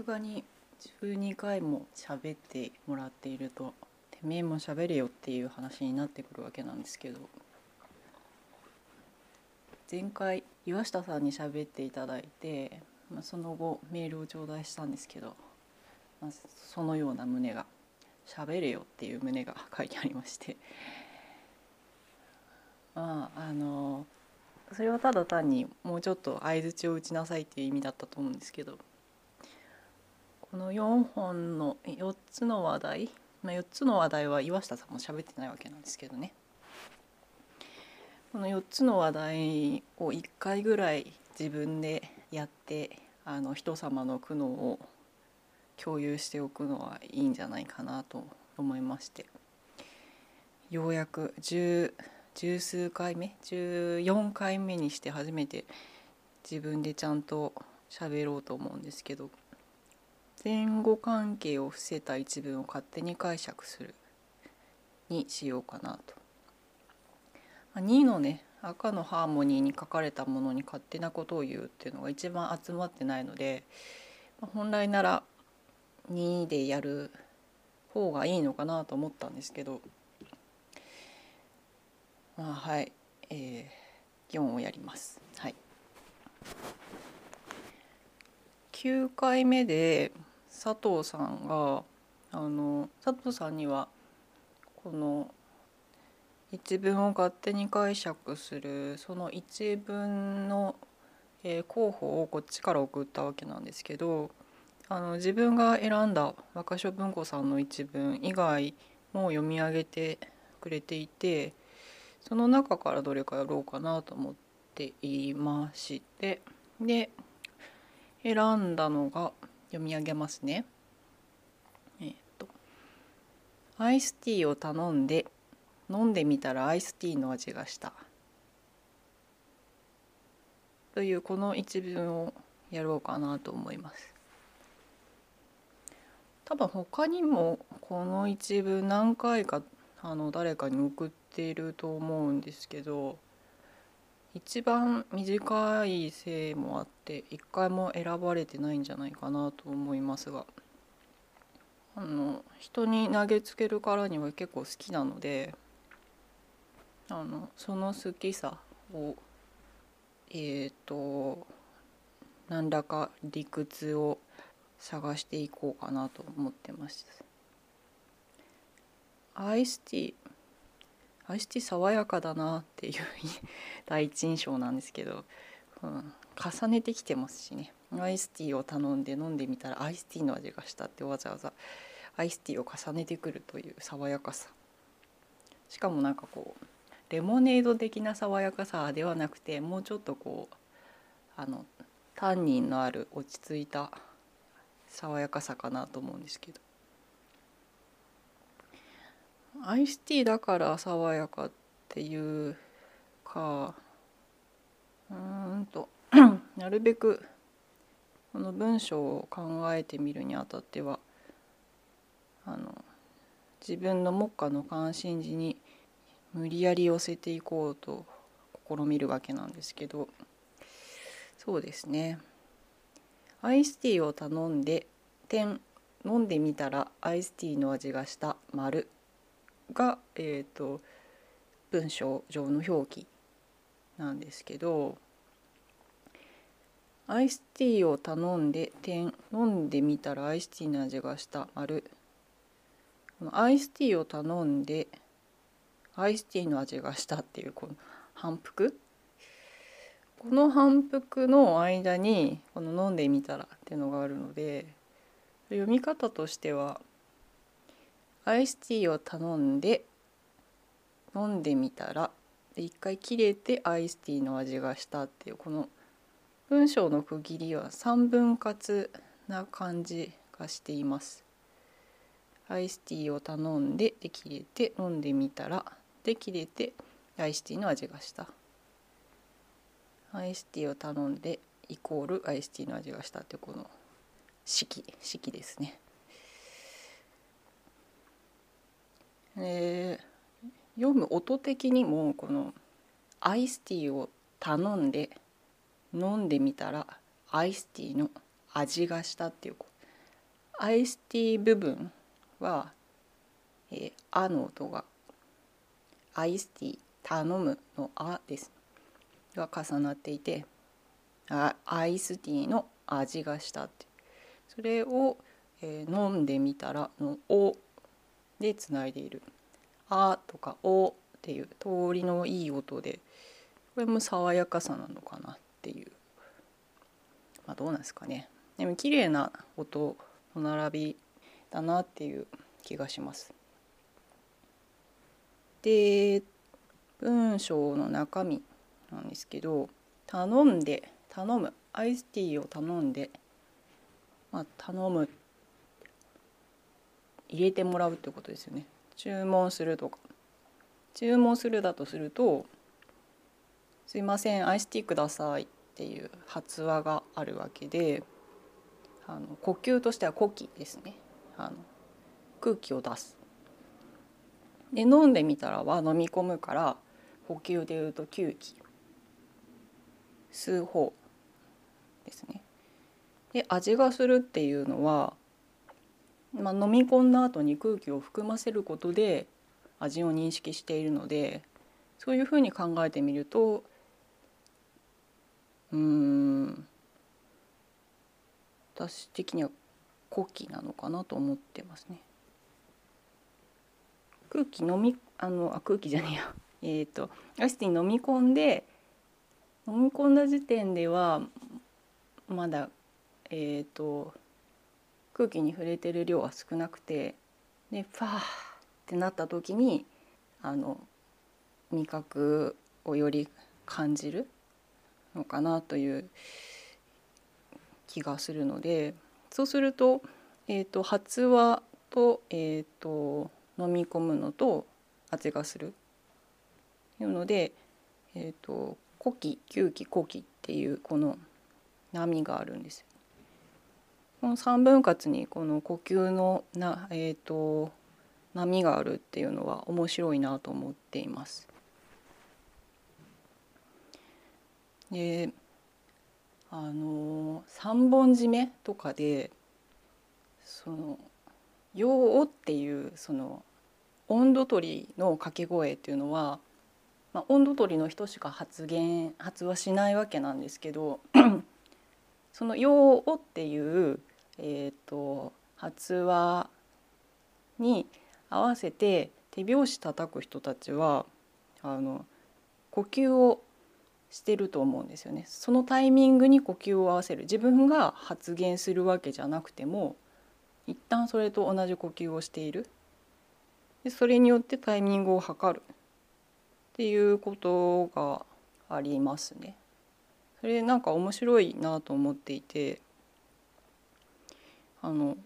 すがに12回も喋ってもらっているとてめえも喋れよっていう話になってくるわけなんですけど前回岩下さんに喋っていただいて、まあ、その後メールを頂戴したんですけど、まあ、そのような旨が「喋れよ」っていう旨が書いてありまして まああのそれはただ単にもうちょっと相づちを打ちなさいっていう意味だったと思うんですけどこの4本の4つの話題、まあ、4つの話題は岩下さんも喋ってないわけなんですけどね。この4つの話題を1回ぐらい自分でやってあの人様の苦悩を共有しておくのはいいんじゃないかなと思いまして。ようやく10十数回目？14回目にして初めて自分でちゃんと喋ろうと思うんですけど前後関係を伏せた一文を勝手に解釈するにしようかなと。2のね赤のハーモニーに書かれたものに勝手なことを言うっていうのが一番集まってないので本来なら2でやる方がいいのかなと思ったんですけどまあはい、えー、4をやります。はい、9回目で佐藤さんがあの佐藤さんにはこの一文を勝手に解釈するその一文の、えー、候補をこっちから送ったわけなんですけどあの自分が選んだ若書文庫さんの一文以外も読み上げてくれていてその中からどれかやろうかなと思っていましてで選んだのが読み上げますね。えっ、とアイスティーを頼んで飲んでみたらアイスティーの味がしたというこの一文をやろうかなと思います。多分他にもこの一文何回かあの誰かに送っていると思うんですけど一番短いせいもあって一回も選ばれてないんじゃないかなと思いますがあの人に投げつけるからには結構好きなのであのその好きさをえっ、ー、と何らか理屈を探していこうかなと思ってます。アイスティーアイスティー爽やかだなっていう 第一印象なんですけど、うん、重ねてきてますしね。アイスティーを頼んで飲んでみたらアイスティーの味がしたってわざわざアイスティーを重ねてくるという爽やかさ。しかもなんかこうレモネード的な爽やかさではなくてもうちょっとこうあのタンニンのある落ち着いた爽やかさかなと思うんですけど。アイスティーだから爽やかっていうかうんと なるべくこの文章を考えてみるにあたってはあの自分の目下の関心事に無理やり寄せていこうと試みるわけなんですけどそうですね。アイスティーを頼んで点飲んでみたらアイスティーの味がした。丸。が、えーと、文章上の表記なんですけどアイスティーを頼んで点飲んでみたらアイスティーの味がした丸。このアイスティーを頼んでアイスティーの味がしたっていうこの反復？この反復の間にこの飲んでみたらっていうのがあるので読み方としてはアイスティーを頼んで飲んでみたらで一回切れてアイスティーの味がしたっていうこの文章の区切りは3分割な感じがしています。アイスティーを頼んでで切れて飲んでみたらで切れてアイスティーの味がしたアイスティーを頼んでイコールアイスティーの味がしたってこの式式ですね。えー、読む音的にもこのアイスティーを頼んで飲んでみたらアイスティーの味がしたっていう IST 部分は、えー、あの音がアイスティー頼むのあです。が重なっていてあアイスティーの味がしたってそれを、えー、飲んでみたらの「お」でつないでいる「あ」とか「お」っていう通りのいい音でこれも爽やかさなのかなっていう。まあどうなんですかね。でも綺麗な音の並びだなっていう気がします。で文章の中身なんですけど頼んで頼む。アイスティーを頼んで、まあ、頼む入れてもらうってことですよね注文するとか注文するだとすると「すいませんアイスティーください」っていう発話があるわけであの呼吸としては呼気ですねあの空気を出す。で飲んでみたらは飲み込むから呼吸でいうと吸気吸う方ですね。で味がするっていうのは、まあ、飲み込んだ後に空気を含ませることで味を認識しているのでそういうふうに考えてみるとうん私的には呼気なのかなと思ってますね。空気飲みあのあ空気じゃねえや えっ、とアイスティー飲み込んで飲み込んだ時点ではまだえっ、ー、と空気に触れてる量は少なくてでファーってなった時にあの味覚をより感じるのかなという気がするのでそうすると,、えーと、発話と,、えーと、飲み込むのと味がするいうので、えーと、呼気吸気呼気っていうこの波があるんですこの3分割にこの呼吸のな、えー、と波があるっていうのは面白いなと思っています。であの三本締めとかでその「よう」っていうその温度取りの掛け声っていうのは、まあ、温度取りの人しか発言発話しないわけなんですけど その「よう」っていう、えーと、発話に合わせて手拍子叩く人たちはあの呼吸をしてると思うんですよね。そのタイミングに呼吸を合わせる自分が発言するわけじゃなくても一旦それと同じ呼吸をしているでそれによってタイミングを測るっていうことがありますね。それなんか面白いなと思っていてあの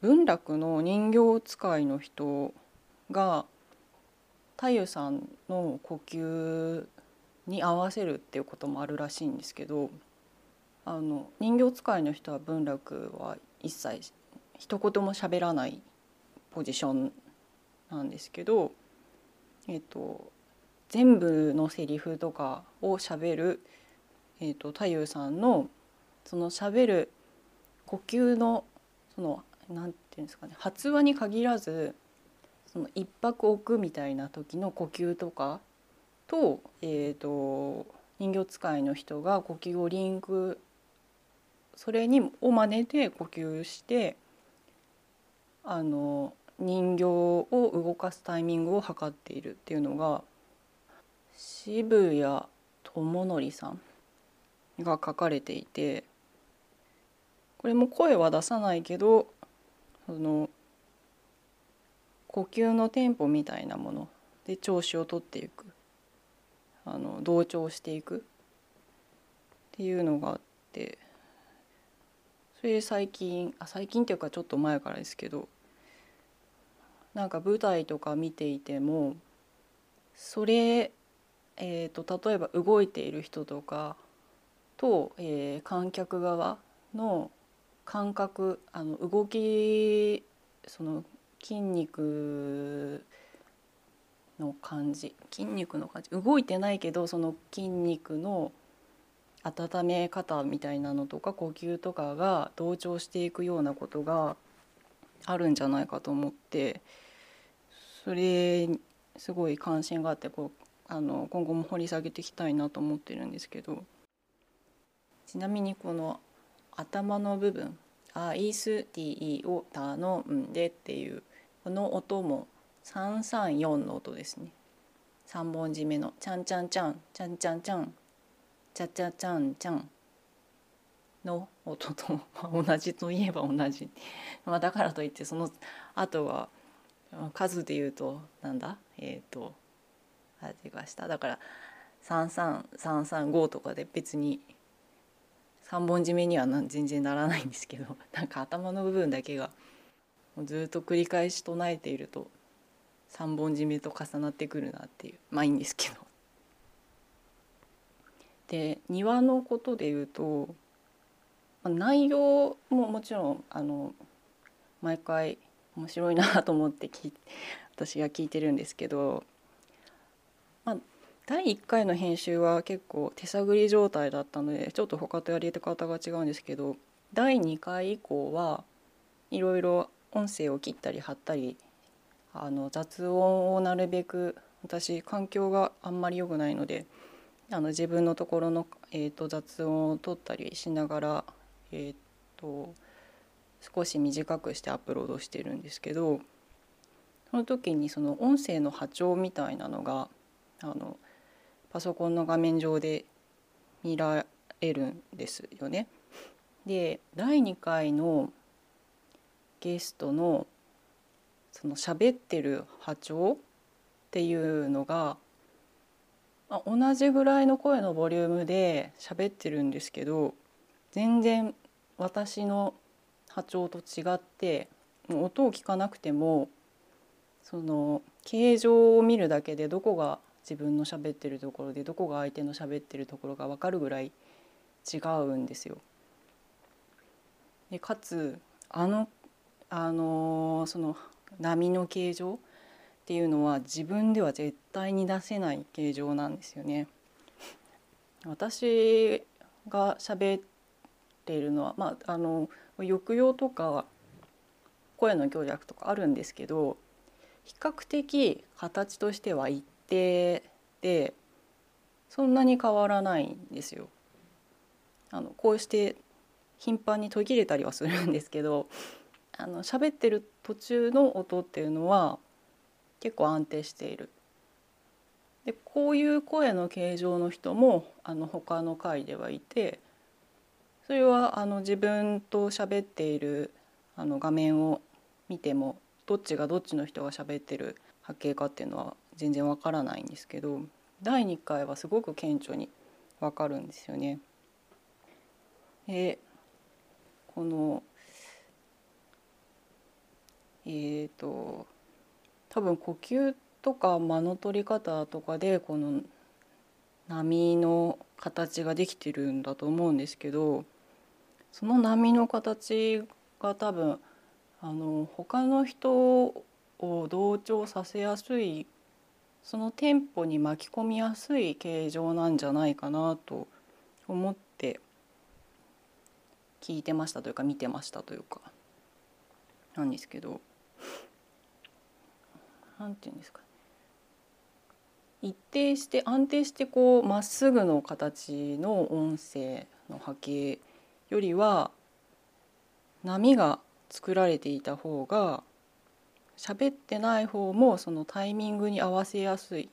文楽の人形使いの人が太夫さんの呼吸に合わせるっていうこともあるらしいんですけどあの人形使いの人は文楽は一切一言も喋らないポジションなんですけど、えーと、全部のセリフとかを喋る、えーと、太夫さんのその喋る呼吸のそのなんていうんですかね発話に限らずその一泊置くみたいな時の呼吸とかと,、えーと、人形使いの人が呼吸をリンクそれにを真似て呼吸してあの人形を動かすタイミングを測っているっていうのが渋谷智則さんが書かれていてこれも声は出さないけどその呼吸のテンポみたいなもので調子をとっていく。あの同調していく。っていうのがあって。それで最近あ最近っていうかちょっと前からですけどなんか舞台とか見ていてもそれ、えーと、例えば動いている人とかと、えー、観客側の感覚あの動きその筋肉の感じ筋肉の感じ動いてないけどその筋肉の温め方みたいなのとか呼吸とかが同調していくようなことがあるんじゃないかと思ってそれすごい関心があってこうあの今後も掘り下げていきたいなと思ってるんですけど。ちなみにこの頭の部分「アイスティーを頼んで」っていうこの音も334の音ですね。3本締めの「ちゃんちゃんちゃんちゃんちゃんちゃんちゃちゃちゃんちゃん」の音と同じといえば同じ、まあ、だからといってその後は数で言うとなんだ？えっ、ー、と味がした。だから33335とかで別に3本締めには全然ならないんですけど なんか頭の部分だけがもうずっと繰り返し唱えていると3本締めと重なってくるなっていうまあいいんですけど。で庭のことで言うとまあ内容ももちろんあの毎回面白いなと思って 私が聞いてるんですけどまあ、第1回の編集は結構手探り状態だったのでちょっと他とやり方が違うんですけど第2回以降はいろいろ音声を切ったり貼ったりあの雑音をなるべく私環境があんまり良くないのであの自分のところの、えーと、雑音を取ったりしながら、えーと少し短くしてアップロードしてるんですけどその時にその音声の波長みたいなのがあのパソコンの画面上で見られるんですよね。で第2回のゲストのその喋ってる波長っていうのが、まあ、同じぐらいの声のボリュームで喋ってるんですけど全然私の波長と違ってもう音を聞かなくてもその形状を見るだけでどこが自分の喋ってるところでどこが相手の喋ってるところが分かるぐらい違うんですよ。でかつあのあのその波の形状っていうのは自分では絶対に出せない形状なんですよね。私が喋っているのはまああの抑揚とか声の強弱とかあるんですけど比較的形としては一定でそんなに変わらないんですよ。あのこうして頻繁に途切れたりはするんですけどあの喋ってる途中の音っていうのは結構安定している。でこういう声の形状の人もあの他の回ではいてそれはあの自分と喋っているあの画面を見てもどっちがどっちの人が喋ってる波形かっていうのは全然わからないんですけど第2回はすごく顕著にわかるんですよね。でこのえっ、ー、と多分呼吸とか間の取り方とかでこの波の形ができてるんだと思うんですけどその波の形が多分あの他の人を同調させやすいそのテンポに巻き込みやすい形状なんじゃないかなと思って聞いてましたというか見てましたというか。なんですけど。何て言うんですか。一定して安定してこうまっすぐの形の音声の波形よりは波が作られていた方が喋ってない方もそのタイミングに合わせやすい。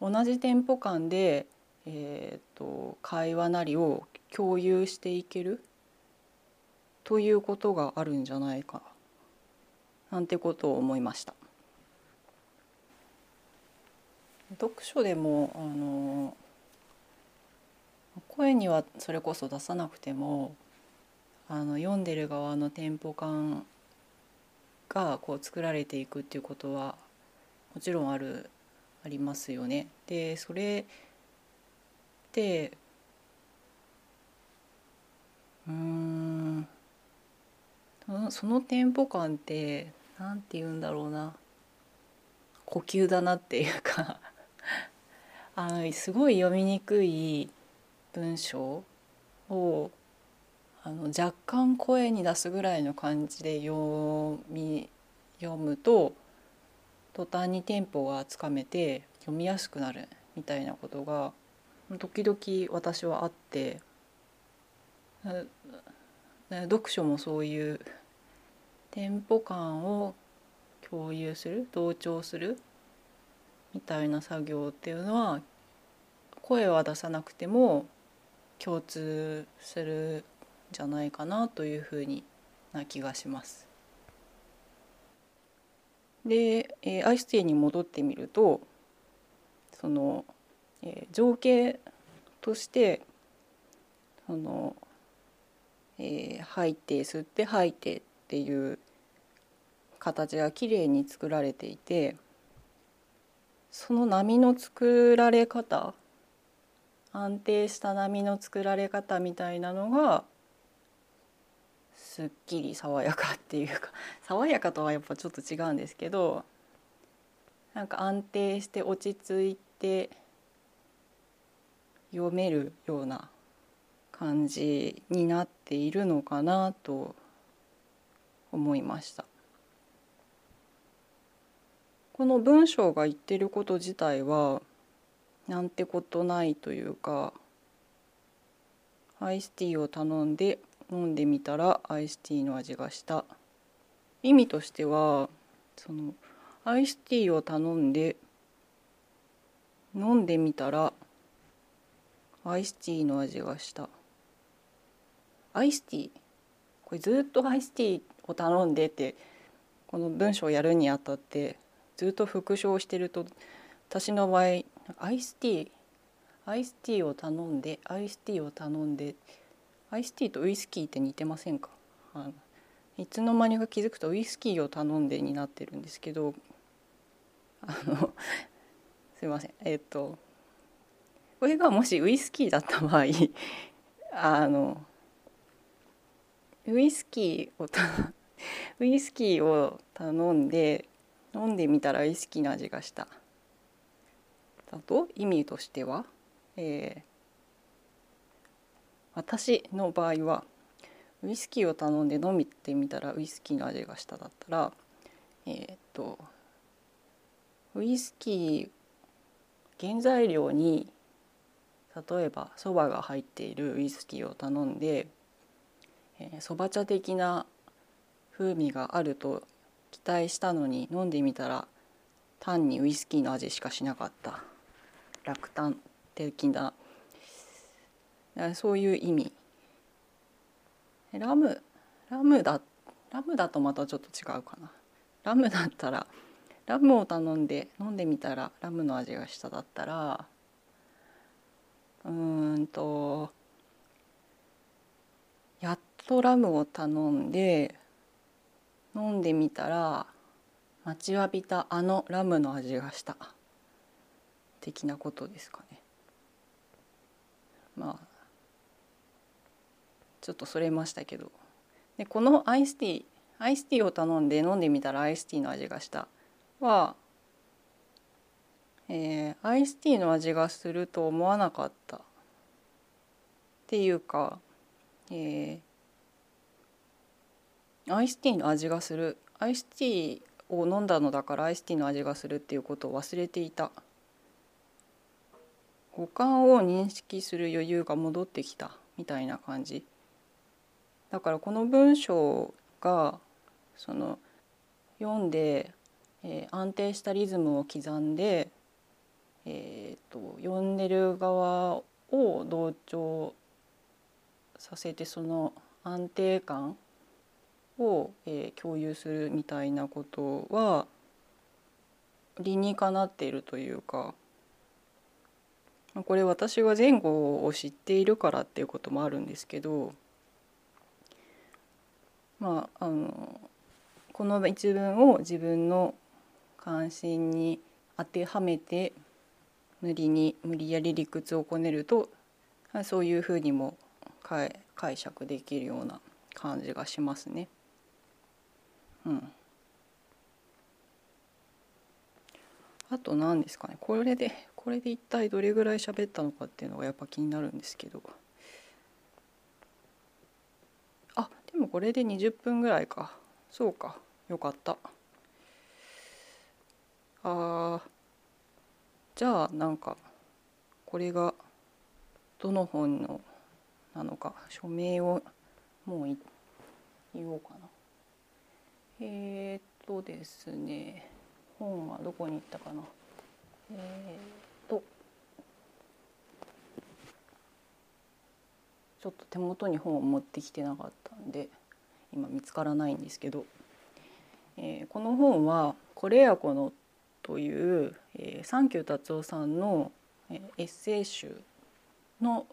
同じテンポ感で、えーと、会話なりを共有していける？ということがあるんじゃないか。なんてことを思いました。読書でもあの声にはそれこそ出さなくてもあの読んでる側のテンポ感がこう作られていくっていうことはもちろんあるありますよね。でそれってうんそのテンポ感って何て言うんだろうな呼吸だなっていうか あのすごい読みにくい文章をあの若干声に出すぐらいの感じで読み読むと途端にテンポがつかめて読みやすくなるみたいなことが時々私はあって読書もそういうテンポ感を共有する同調するみたいな作業っていうのは声は出さなくても共通するじゃないかなというふうにな気がします。で、えー、アイスティーに戻ってみるとその、えー、情景としてその、えー、吐いて吸って吐いてっていう形がきれいに作られていてその波の作られ方安定した波の作られ方みたいなのがすっきり爽やかっていうか 爽やかとはやっぱちょっと違うんですけどなんか安定して落ち着いて読めるような感じになっているのかなと思いました。この文章が言ってること自体はなんてことないというかアイスティーを頼んで飲んでみたらアイスティーの味がした。意味としてはそのアイスティーを頼んで飲んでみたらアイスティーの味がした。アイスティー？これずっとアイスティーを頼んでってこの文章をやるにあたってずっと復唱してると私の場合アイスティー？アイスティーを頼んでアイスティーを頼んでアイスティーアイスティーとウイスキーって似てませんか？あのいつの間にか気づくとウイスキーを頼んでになってるんですけどあの すいません。えっ、とこれがもしウイスキーだった場合 あのウイスキーを ウイスキーを頼んで飲んでみたらウイスキーの味がした。だと意味としては、えー、私の場合はウイスキーを頼んで飲みてみたらウイスキーの味がしただったらえー、っとウイスキー原材料に例えばそばが入っているウイスキーを頼んでそば、えー、茶的な風味があると期待したのに飲んでみたら単にウイスキーの味しかしなかった。落胆的なそういう意味。ラムラムだラムだとまたちょっと違うかな。ラムだったらラムを頼んで飲んでみたらラムの味がしただったらうんとやっとラムを頼んで飲んでみたら待ちわびたあのラムの味がした。的なことですかね。まあちょっとそれましたけど。でこのアイスティーアイスティーを頼んで飲んでみたらアイスティーの味がした。は、えー、アイスティーの味がすると思わなかった。っていうか、えー、アイスティーの味がする。アイスティーを飲んだのだからアイスティーの味がするっていうことを忘れていた。五感を認識する余裕が戻ってきたみたいな感じ。だからこの文章がその読んで、えー、安定したリズムを刻んで、えーと、読んでる側を同調させてその安定感を、えー、共有するみたいなことは理にかなっているというかこれ私は前後を知っているからっていうこともあるんですけどまああのこの一文を自分の関心に当てはめて無理に無理やり理屈をこねるとそういうふうにも解釈できるような感じがしますね。うん、あと何ですかね。これでこれで一体どれぐらい喋ったのかっていうのがやっぱ気になるんですけどあでもこれで20分ぐらいか。そうか。よかった。あじゃあなんかこれがどの本のなのか。署名をもう言おうかな。えー、っとですね。本はどこに行ったかな。えー、っとちょっと手元に本を持ってきてなかったんで今見つからないんですけど、えー、この本は「これやこの」という、えー、三休達夫さんの、えー、エッセイ集の、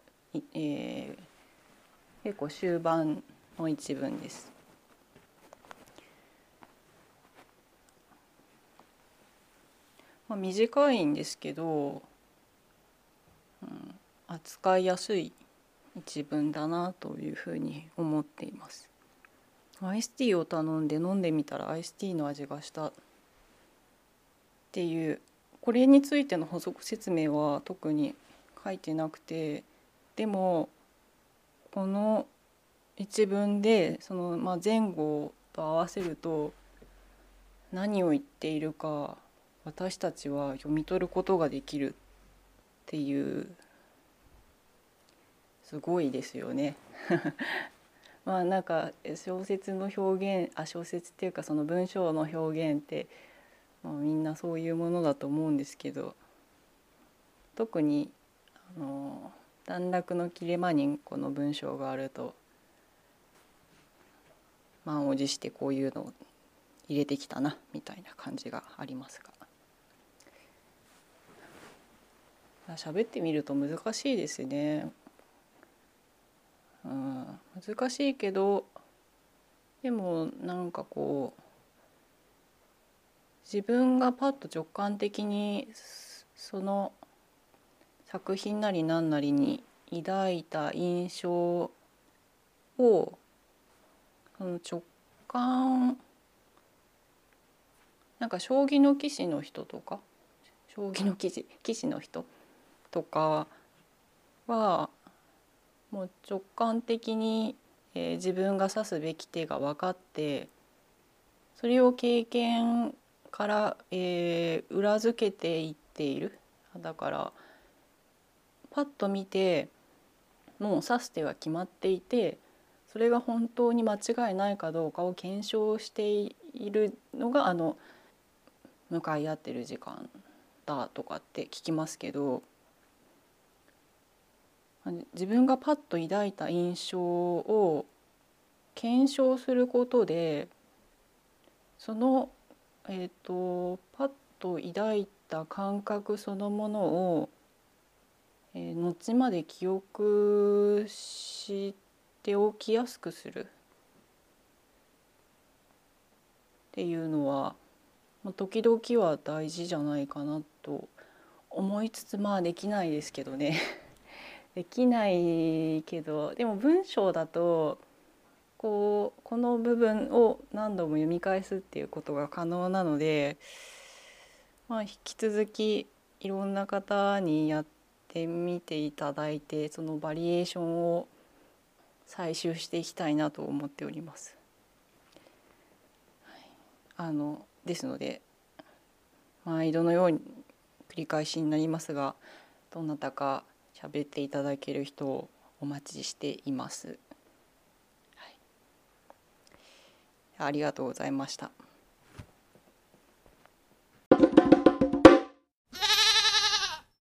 えー、結構終盤の一文です。まあ、短いんですけど、うん、扱いやすい一文だなというふうに思っています。アイスティーを頼んで飲んでみたらアイスティーの味がしたっていうこれについての補足説明は特に書いてなくてでもこの一文でその、まあ、前後と合わせると何を言っているか私たちは読み取ることができるっていうすごいですよね。まあなんか小説の表現あ小説っていうかその文章の表現って、まあ、みんなそういうものだと思うんですけど特にあの段落の切れ間にこの文章があると満を持してこういうのを入れてきたなみたいな感じがありますが喋ってみると難しいですね。難しいけどでもなんかこう自分がパッと直感的にその作品なり何なりに抱いた印象をその直感なんか将棋の棋士の人とか将棋の棋士棋士の人とかはもう直感的に、えー、自分が指すべき手が分かってそれを経験から、えー、裏付けていっている。だからパッと見てもう指す手は決まっていてそれが本当に間違いないかどうかを検証しているのがあの向かい合ってる時間だとかって聞きますけど自分がパッと抱いた印象を検証することでその、えーと、パッと抱いた感覚そのものを、えー、後まで記憶しておきやすくするっていうのは、まあ、時々は大事じゃないかなと思いつつまあできないですけどね。できないけどでも文章だとこうこの部分を何度も読み返すっていうことが可能なので、まあ、引き続きいろんな方にやってみていただいてそのバリエーションを採集していきたいなと思っております。あのですので毎度のように繰り返しになりますがどなたか喋っていただける人をお待ちしています。はい、ありがとうございました。